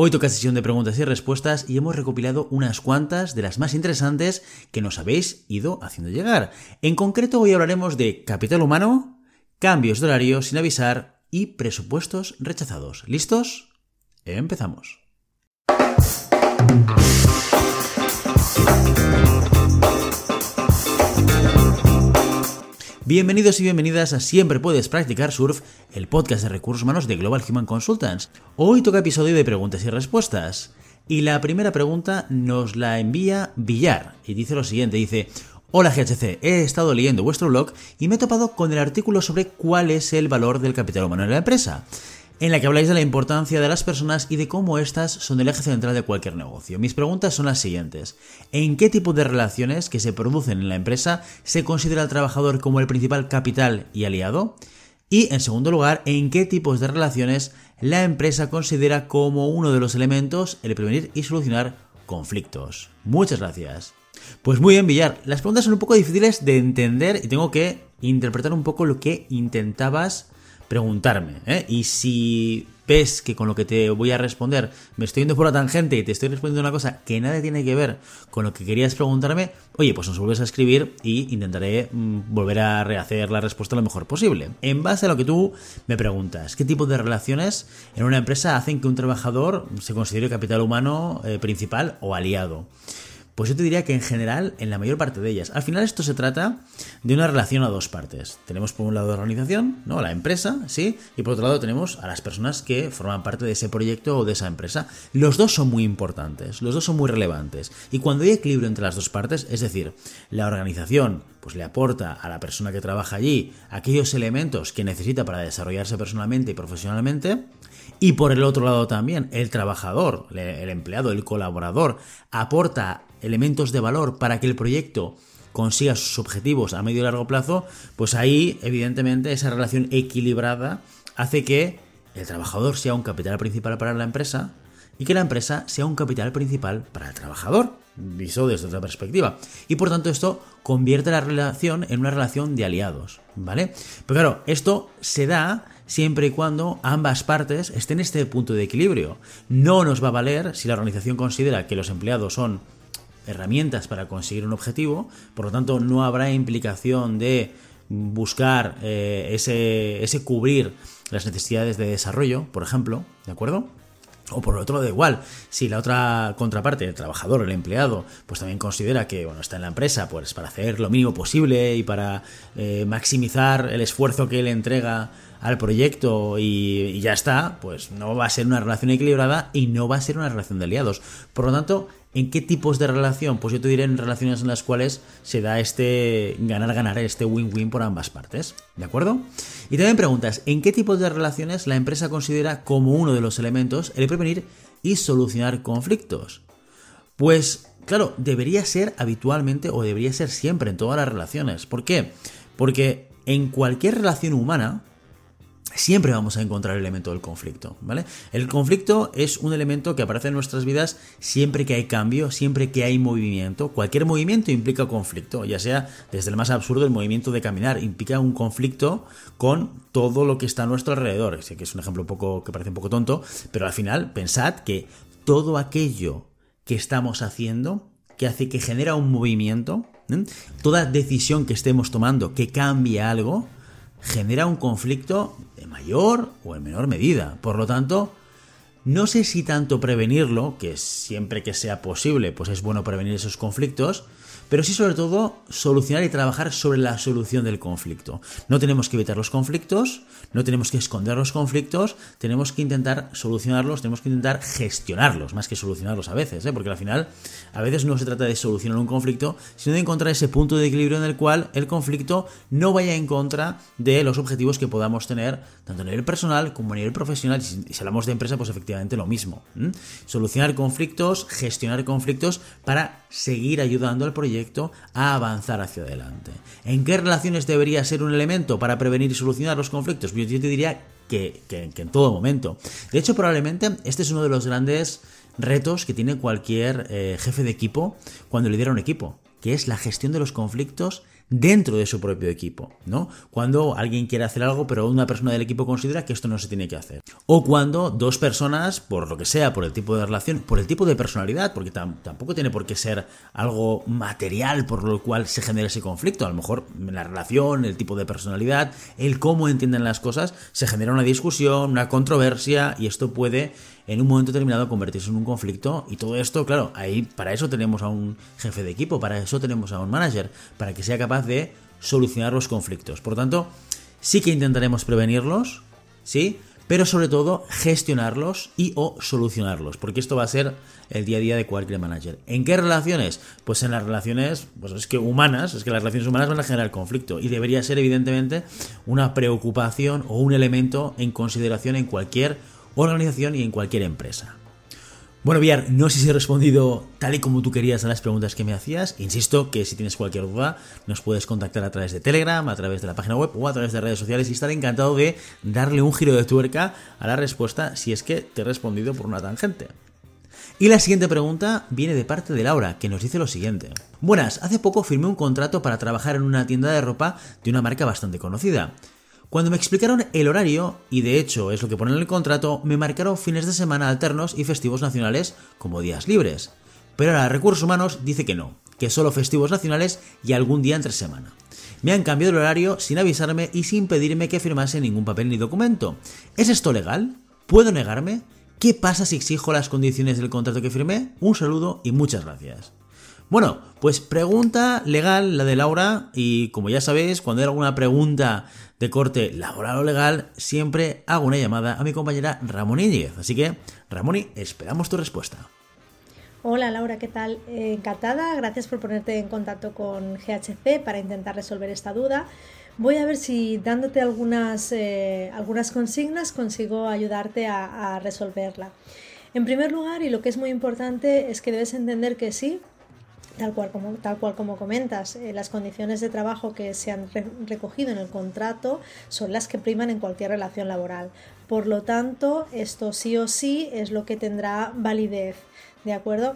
Hoy toca sesión de preguntas y respuestas y hemos recopilado unas cuantas de las más interesantes que nos habéis ido haciendo llegar. En concreto hoy hablaremos de capital humano, cambios de horario sin avisar y presupuestos rechazados. ¿Listos? Empezamos. Bienvenidos y bienvenidas a Siempre Puedes Practicar Surf, el podcast de recursos humanos de Global Human Consultants. Hoy toca episodio de preguntas y respuestas. Y la primera pregunta nos la envía Villar y dice lo siguiente, dice... Hola GHC, he estado leyendo vuestro blog y me he topado con el artículo sobre cuál es el valor del capital humano en la empresa en la que habláis de la importancia de las personas y de cómo éstas son el eje central de cualquier negocio. Mis preguntas son las siguientes. ¿En qué tipo de relaciones que se producen en la empresa se considera al trabajador como el principal capital y aliado? Y, en segundo lugar, ¿en qué tipos de relaciones la empresa considera como uno de los elementos el prevenir y solucionar conflictos? Muchas gracias. Pues muy bien, Villar. Las preguntas son un poco difíciles de entender y tengo que interpretar un poco lo que intentabas preguntarme. ¿eh? Y si ves que con lo que te voy a responder me estoy yendo por la tangente y te estoy respondiendo una cosa que nada tiene que ver con lo que querías preguntarme, oye, pues nos vuelves a escribir y intentaré mm, volver a rehacer la respuesta lo mejor posible. En base a lo que tú me preguntas, ¿qué tipo de relaciones en una empresa hacen que un trabajador se considere capital humano eh, principal o aliado? Pues yo te diría que en general, en la mayor parte de ellas. Al final esto se trata de una relación a dos partes. Tenemos por un lado la organización, ¿no? La empresa, ¿sí? Y por otro lado tenemos a las personas que forman parte de ese proyecto o de esa empresa. Los dos son muy importantes, los dos son muy relevantes. Y cuando hay equilibrio entre las dos partes, es decir, la organización pues le aporta a la persona que trabaja allí aquellos elementos que necesita para desarrollarse personalmente y profesionalmente, y por el otro lado también, el trabajador, el empleado, el colaborador, aporta elementos de valor para que el proyecto consiga sus objetivos a medio y largo plazo, pues ahí, evidentemente, esa relación equilibrada hace que el trabajador sea un capital principal para la empresa y que la empresa sea un capital principal para el trabajador, visto desde otra perspectiva. Y por tanto esto convierte la relación en una relación de aliados, ¿vale? Pero claro, esto se da siempre y cuando ambas partes estén en este punto de equilibrio. No nos va a valer si la organización considera que los empleados son herramientas para conseguir un objetivo, por lo tanto no habrá implicación de buscar eh, ese, ese cubrir las necesidades de desarrollo, por ejemplo, ¿de acuerdo? O por otro lado, igual, si la otra contraparte, el trabajador, el empleado, pues también considera que bueno, está en la empresa pues para hacer lo mínimo posible y para eh, maximizar el esfuerzo que él entrega al proyecto y, ya está, pues no va a ser una relación equilibrada y no va a ser una relación de aliados. Por lo tanto, ¿en qué tipos de relación? Pues yo te diré en relaciones en las cuales se da este ganar-ganar, este win-win por ambas partes. ¿De acuerdo? Y también preguntas, ¿en qué tipos de relaciones la empresa considera como uno de los elementos el prevenir y solucionar conflictos? Pues claro, debería ser habitualmente o debería ser siempre en todas las relaciones. ¿Por qué? Porque en cualquier relación humana, siempre vamos a encontrar el elemento del conflicto, ¿vale? El conflicto es un elemento que aparece en nuestras vidas siempre que hay cambio, siempre que hay movimiento. Cualquier movimiento implica conflicto, ya sea desde el más absurdo el movimiento de caminar, implica un conflicto con todo lo que está a nuestro alrededor. Sé que es un ejemplo un poco que parece un poco tonto, pero al final pensad que todo aquello que estamos haciendo que hace que genera un movimiento, toda decisión que estemos tomando que cambie algo, genera un conflicto de mayor o en menor medida. Por lo tanto, no sé si tanto prevenirlo, que siempre que sea posible, pues es bueno prevenir esos conflictos, pero sí sobre todo solucionar y trabajar sobre la solución del conflicto. No tenemos que evitar los conflictos, no tenemos que esconder los conflictos, tenemos que intentar solucionarlos, tenemos que intentar gestionarlos, más que solucionarlos a veces, ¿eh? porque al final a veces no se trata de solucionar un conflicto, sino de encontrar ese punto de equilibrio en el cual el conflicto no vaya en contra de los objetivos que podamos tener, tanto a nivel personal como a nivel profesional, y si hablamos de empresa, pues efectivamente lo mismo. Solucionar conflictos, gestionar conflictos para seguir ayudando al proyecto a avanzar hacia adelante. ¿En qué relaciones debería ser un elemento para prevenir y solucionar los conflictos? Yo te diría que, en todo momento. De hecho, probablemente este es uno de los grandes retos que tiene cualquier eh, jefe de equipo cuando lidera un equipo, que es la gestión de los conflictos dentro de su propio equipo, ¿no? Cuando alguien quiere hacer algo, pero una persona del equipo considera que esto no se tiene que hacer. O cuando dos personas, por lo que sea, por el tipo de relación, por el tipo de personalidad, porque tampoco tiene por qué ser algo material por lo cual se genera ese conflicto. A lo mejor la relación, el tipo de personalidad, el cómo entienden las cosas, se genera una discusión, una controversia, y esto puede en un momento determinado convertirse en un conflicto y todo esto, claro, ahí para eso tenemos a un jefe de equipo, para eso tenemos a un manager, para que sea capaz de solucionar los conflictos. Por tanto, sí que intentaremos prevenirlos, ¿sí? Pero sobre todo gestionarlos y o solucionarlos, porque esto va a ser el día a día de cualquier manager. ¿En qué relaciones? Pues en las relaciones, pues es que humanas, es que las relaciones humanas van a generar conflicto y debería ser evidentemente una preocupación o un elemento en consideración en cualquier organización y en cualquier empresa. Bueno, Villar, no sé si he respondido tal y como tú querías a las preguntas que me hacías. Insisto que si tienes cualquier duda, nos puedes contactar a través de Telegram, a través de la página web o a través de redes sociales y estaré encantado de darle un giro de tuerca a la respuesta si es que te he respondido por una tangente. Y la siguiente pregunta viene de parte de Laura, que nos dice lo siguiente. Buenas, hace poco firmé un contrato para trabajar en una tienda de ropa de una marca bastante conocida. Cuando me explicaron el horario, y de hecho es lo que ponen en el contrato, me marcaron fines de semana alternos y festivos nacionales como días libres. Pero ahora Recursos Humanos dice que no, que solo festivos nacionales y algún día entre semana. Me han cambiado el horario sin avisarme y sin pedirme que firmase ningún papel ni documento. ¿Es esto legal? ¿Puedo negarme? ¿Qué pasa si exijo las condiciones del contrato que firmé? Un saludo y muchas gracias. Bueno, pues pregunta legal la de Laura y como ya sabéis, cuando hay alguna pregunta de corte laboral o legal, siempre hago una llamada a mi compañera Ramón Íñiguez. Así que, Ramón, esperamos tu respuesta. Hola Laura, ¿qué tal? Eh, encantada, gracias por ponerte en contacto con GHC para intentar resolver esta duda. Voy a ver si dándote algunas, eh, algunas consignas consigo ayudarte a, a resolverla. En primer lugar, y lo que es muy importante, es que debes entender que sí, Tal cual como, tal cual como comentas, eh, las condiciones de trabajo que se han recogido en el contrato son las que priman en cualquier relación laboral. Por lo tanto, esto sí o sí es lo que tendrá validez. ¿De acuerdo?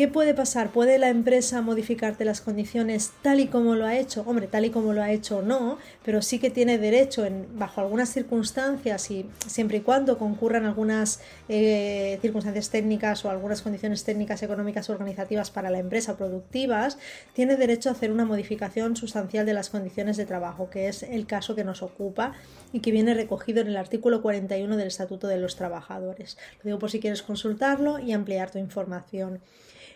¿Qué puede pasar? ¿Puede la empresa modificarte las condiciones tal y como lo ha hecho? Hombre, tal y como lo ha hecho no, pero sí que tiene derecho bajo algunas circunstancias y siempre y cuando concurran algunas eh, circunstancias técnicas o algunas condiciones técnicas, económicas o organizativas para la empresa productivas, tiene derecho a hacer una modificación sustancial de las condiciones de trabajo, que es el caso que nos ocupa y que viene recogido en el artículo 41 del Estatuto de los Trabajadores. Lo digo por si quieres consultarlo y ampliar tu información.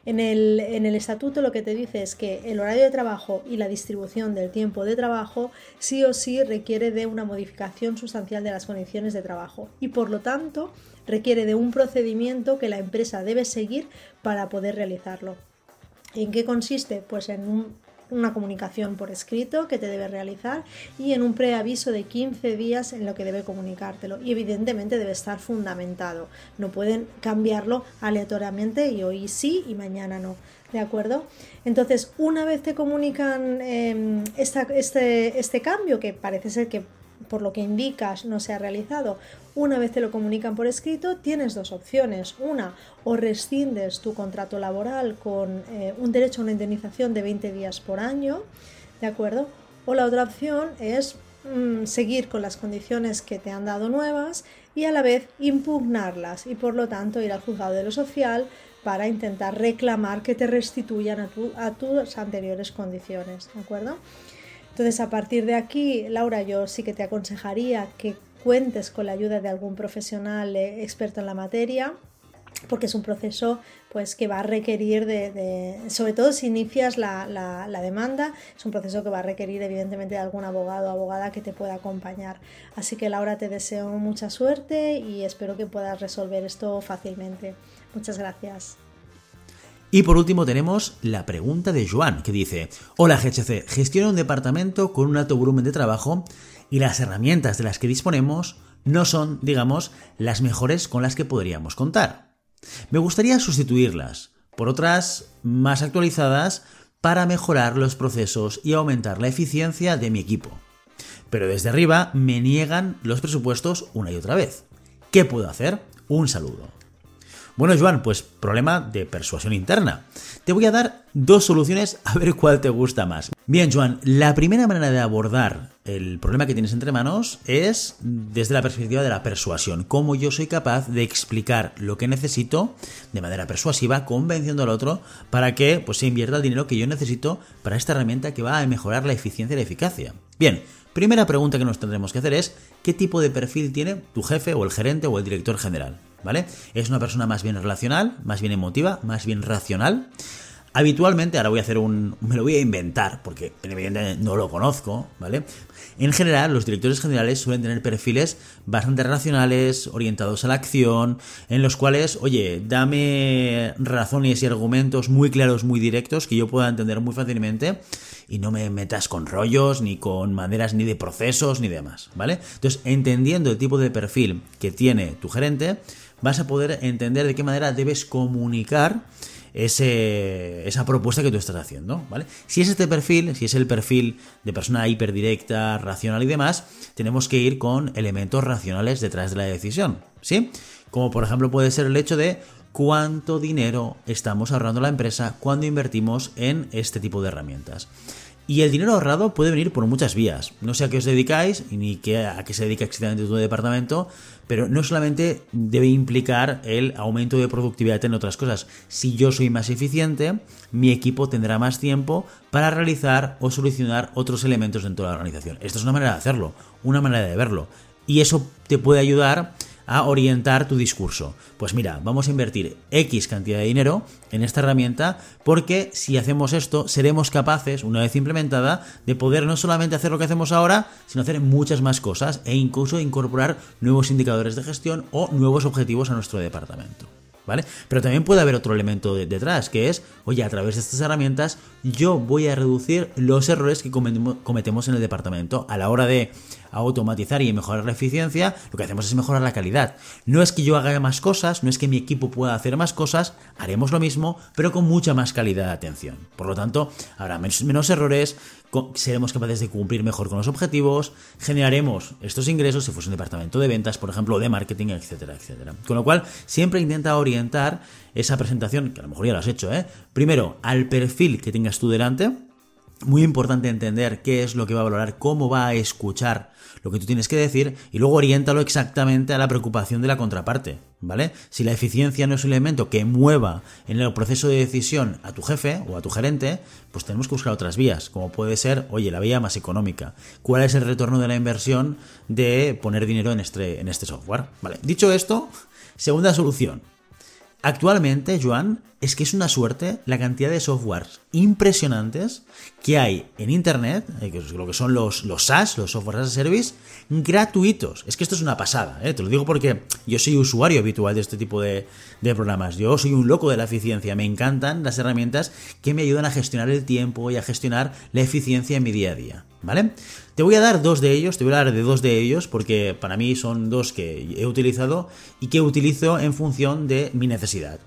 En el, estatuto lo que te dice es que el horario de trabajo y la distribución del tiempo de trabajo sí o sí requiere de una modificación sustancial de las condiciones de trabajo y por lo tanto requiere de un procedimiento que la empresa debe seguir para poder realizarlo. ¿En qué consiste? Pues en un una comunicación por escrito que te debe realizar y en un preaviso de 15 días en lo que debe comunicártelo. Y evidentemente debe estar fundamentado. No pueden cambiarlo aleatoriamente y hoy sí y mañana no. ¿De acuerdo? Entonces, una vez te comunican em, este, este cambio, que parece ser que por lo que indicas no se ha realizado, una vez te lo comunican por escrito, tienes dos opciones. Una, o rescindes tu contrato laboral con eh, un derecho a una indemnización de 20 días por año, ¿de acuerdo? O la otra opción es mm, seguir con las condiciones que te han dado nuevas y a la vez impugnarlas y por lo tanto ir al juzgado de lo social para intentar reclamar que te restituyan a, a tus anteriores condiciones, ¿de acuerdo? Entonces, a partir de aquí, Laura, yo sí que te aconsejaría que cuentes con la ayuda de algún profesional eh, experto en la materia, porque es un proceso pues que va a requerir de, sobre todo si inicias la, la, demanda, es un proceso que va a requerir evidentemente de algún abogado o abogada que te pueda acompañar. Así que Laura te deseo mucha suerte y espero que puedas resolver esto fácilmente. Muchas gracias. Y por último tenemos la pregunta de Joan, que dice, Hola GHC, gestiono un departamento con un alto volumen de trabajo y las herramientas de las que disponemos no son, digamos, las mejores con las que podríamos contar. Me gustaría sustituirlas por otras más actualizadas para mejorar los procesos y aumentar la eficiencia de mi equipo. Pero desde arriba me niegan los presupuestos una y otra vez. ¿Qué puedo hacer? Un saludo. Bueno, Joan, pues problema de persuasión interna. Te voy a dar dos soluciones a ver cuál te gusta más. Bien, Joan, la primera manera de abordar el problema que tienes entre manos es desde la perspectiva de la persuasión. Cómo yo soy capaz de explicar lo que necesito de manera persuasiva, convenciendo al otro para que pues, se invierta el dinero que yo necesito para esta herramienta que va a mejorar la eficiencia y la eficacia. Bien, primera pregunta que nos tendremos que hacer es ¿qué tipo de perfil tiene tu jefe o el gerente o el director general? ¿Vale? ¿Es una persona más bien relacional, más bien emotiva, más bien racional? Habitualmente, ahora voy a hacer un. Me lo voy a inventar, porque evidentemente no lo conozco, ¿vale? En general, los directores generales suelen tener perfiles bastante racionales, orientados a la acción, en los cuales, oye, dame razones y argumentos muy claros, muy directos, que yo pueda entender muy fácilmente, y no me metas con rollos, ni con maneras, ni de procesos, ni demás, ¿vale? Entonces, entendiendo el tipo de perfil que tiene tu gerente, vas a poder entender de qué manera debes comunicar ese, esa propuesta que tú estás haciendo, ¿vale? Si es este perfil, si es el perfil de persona hiperdirecta, racional y demás, tenemos que ir con elementos racionales detrás de la decisión, ¿sí? Como por ejemplo puede ser el hecho de cuánto dinero estamos ahorrando la empresa cuando invertimos en este tipo de herramientas. Y el dinero ahorrado puede venir por muchas vías. No sé a qué os dedicáis ni a qué se dedica exactamente tu departamento, pero no solamente debe implicar el aumento de productividad en otras cosas. Si yo soy más eficiente, mi equipo tendrá más tiempo para realizar o solucionar otros elementos dentro de la organización. Esta es una manera de hacerlo, una manera de verlo. Y eso te puede ayudar a orientar tu discurso. Pues mira, vamos a invertir X cantidad de dinero en esta herramienta porque si hacemos esto seremos capaces, una vez implementada, de poder no solamente hacer lo que hacemos ahora, sino hacer muchas más cosas e incluso incorporar nuevos indicadores de gestión o nuevos objetivos a nuestro departamento. ¿vale? Pero también puede haber otro elemento detrás, que es, oye, a través de estas herramientas yo voy a reducir los errores que cometemos en el departamento a la hora de automatizar y mejorar la eficiencia, lo que hacemos es mejorar la calidad. No es que yo haga más cosas, no es que mi equipo pueda hacer más cosas, haremos lo mismo, pero con mucha más calidad de atención. Por lo tanto, habrá menos errores, seremos capaces de cumplir mejor con los objetivos, generaremos estos ingresos si fuese un departamento de ventas, por ejemplo, de marketing, etcétera, etcétera. Con lo cual, siempre intenta orientar esa presentación, que a lo mejor ya lo has hecho, ¿eh? primero al perfil que tengas tú delante, muy importante entender qué es lo que va a valorar, cómo va a escuchar lo que tú tienes que decir y luego oriéntalo exactamente a la preocupación de la contraparte, ¿vale? Si la eficiencia no es un elemento que mueva en el proceso de decisión a tu jefe o a tu gerente, pues tenemos que buscar otras vías, como puede ser, oye, la vía más económica. ¿Cuál es el retorno de la inversión de poner dinero en este, este software? Dicho esto, segunda solución. Actualmente, Joan, es que es una suerte la cantidad de softwares impresionantes que hay en Internet, eh, lo que son los, los SaaS, los Software as a Service, gratuitos. Es que esto es una pasada, ¿eh? te lo digo porque yo soy usuario habitual de este tipo de, de programas. Yo soy un loco de la eficiencia. Me encantan las herramientas que me ayudan a gestionar el tiempo y a gestionar la eficiencia en mi día a día. ¿Vale? Te voy a dar dos de ellos, te voy a hablar de dos de ellos porque para mí son dos que he utilizado y que utilizo en función de mi necesidad.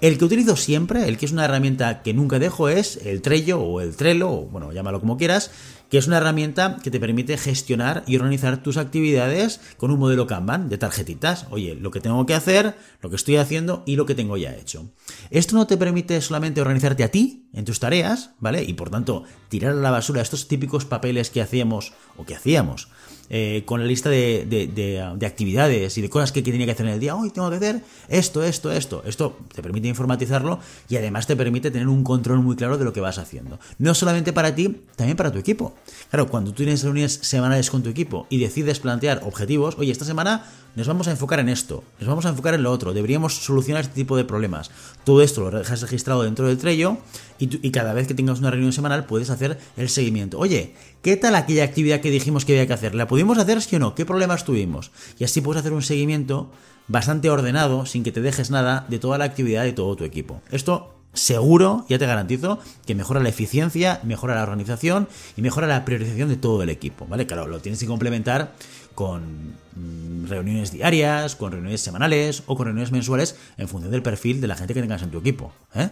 El que utilizo siempre, el que es una herramienta que nunca dejo es el Trello o el Trello, o bueno, llámalo como quieras, que es una herramienta que te permite gestionar y organizar tus actividades con un modelo Kanban de tarjetitas. Oye, lo que tengo que hacer, lo que estoy haciendo y lo que tengo ya hecho. Esto no te permite solamente organizarte a ti en tus tareas, ¿vale? Y por tanto, tirar a la basura estos típicos papeles que hacíamos o que hacíamos eh, con la lista de, actividades y de cosas que, tenía que hacer en el día. Hoy tengo que hacer esto, esto, esto. Esto te permite informatizarlo y además te permite tener un control muy claro de lo que vas haciendo. No solamente para ti, también para tu equipo. Claro, cuando tú tienes reuniones semanales con tu equipo y decides plantear objetivos, oye, esta semana nos vamos a enfocar en esto, nos vamos a enfocar en lo otro, deberíamos solucionar este tipo de problemas. Todo esto lo dejas registrado dentro del Trello y, cada vez que tengas una reunión semanal puedes hacer el seguimiento. Oye, ¿qué tal aquella actividad que dijimos que había que hacer? ¿La pudimos hacer sí o no? ¿Qué problemas tuvimos? Y así puedes hacer un seguimiento bastante ordenado, sin que te dejes nada de toda la actividad de todo tu equipo. Esto seguro, ya te garantizo, que mejora la eficiencia, mejora la organización y mejora la priorización de todo el equipo, ¿vale? Claro, lo tienes que complementar con mm, reuniones diarias, con reuniones semanales o con reuniones mensuales en función del perfil de la gente que tengas en tu equipo. ¿eh?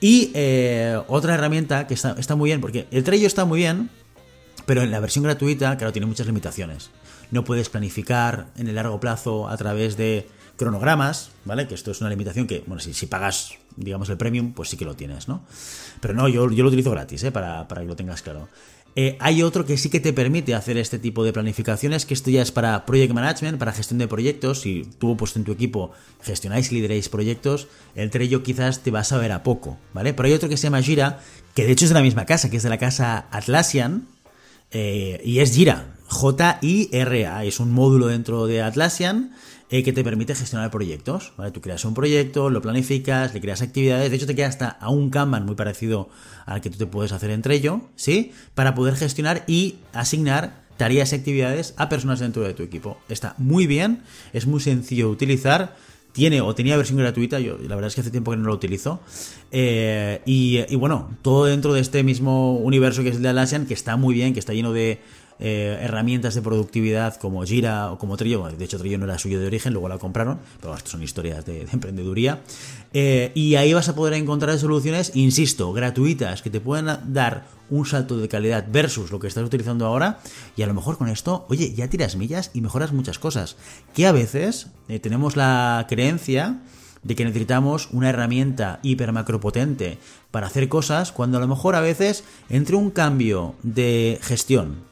Y eh, otra herramienta que está, está, muy bien, porque el Trello está muy bien, pero en la versión gratuita, claro, tiene muchas limitaciones. No puedes planificar en el largo plazo a través de cronogramas, ¿vale? Que esto es una limitación que, bueno, si, pagas, digamos, el premium, pues sí que lo tienes, ¿no? Pero no, yo, yo lo utilizo gratis, ¿eh? Para, para que lo tengas claro. Eh, hay otro que sí que te permite hacer este tipo de planificaciones, que esto ya es para project management, para gestión de proyectos. Si tú pues en tu equipo gestionáis y lideráis proyectos, el Trello quizás te vas a ver a poco, ¿vale? Pero hay otro que se llama Gira, que de hecho es de la misma casa, que es de la casa Atlassian, eh, y es Gira, J-I-R-A, es un módulo dentro de Atlassian eh, que te permite gestionar proyectos. Tú creas un proyecto, lo planificas, le creas actividades, de hecho te queda hasta un Kanban muy parecido al que tú te puedes hacer entre ello, ¿sí? Para poder gestionar y asignar tareas y actividades a personas dentro de tu equipo. Está muy bien, es muy sencillo de utilizar tiene o tenía versión gratuita, yo la verdad es que hace tiempo que no lo utilizo. Eh, y, y, bueno, todo dentro de este mismo universo que es el de Atlassian, que está muy bien, que está lleno de eh, herramientas de productividad como Gira o como Trillo. De hecho, Trillo no era suyo de origen, luego la compraron, pero esto son historias de, emprendeduría. Eh, y ahí vas a poder encontrar soluciones, insisto, gratuitas, que te puedan dar un salto de calidad versus lo que estás utilizando ahora. Y a lo mejor con esto, oye, ya tiras millas y mejoras muchas cosas. Que a veces eh, tenemos la creencia de que necesitamos una herramienta hiper macropotente para hacer cosas, cuando a lo mejor a veces entre un cambio de gestión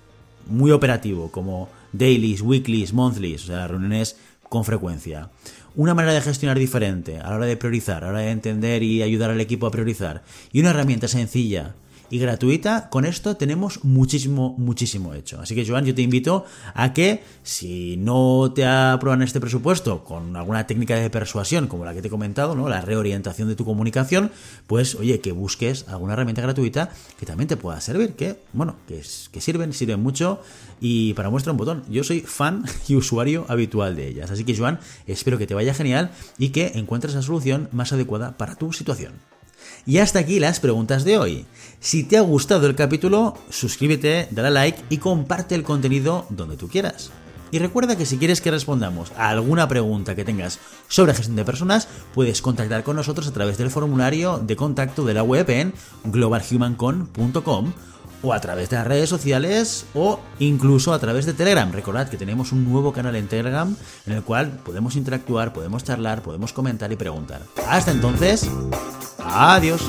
muy operativo, como dailies, weeklies, monthlies, o sea, reuniones con frecuencia. Una manera de gestionar diferente a la hora de priorizar, a la hora de entender y ayudar al equipo a priorizar. Y una herramienta sencilla y gratuita, con esto tenemos muchísimo, muchísimo hecho. Así que, Joan, yo te invito a que, si no te aprueban este presupuesto con alguna técnica de persuasión, como la que te he comentado, ¿no? La reorientación de tu comunicación, pues, oye, que busques alguna herramienta gratuita que también te pueda servir, que, bueno, que, que sirven, sirven mucho y para muestra un botón. Yo soy fan y usuario habitual de ellas. Así que, Joan, espero que te vaya genial y que encuentres la solución más adecuada para tu situación. Y hasta aquí las preguntas de hoy. Si te ha gustado el capítulo, suscríbete, dale like y comparte el contenido donde tú quieras. Y recuerda que si quieres que respondamos a alguna pregunta que tengas sobre gestión de personas, puedes contactar con nosotros a través del formulario de contacto de la web en globalhumancon.com o a través de las redes sociales o incluso a través de Telegram. Recordad que tenemos un nuevo canal en Telegram en el cual podemos interactuar, podemos charlar, podemos comentar y preguntar. Hasta entonces, Adiós.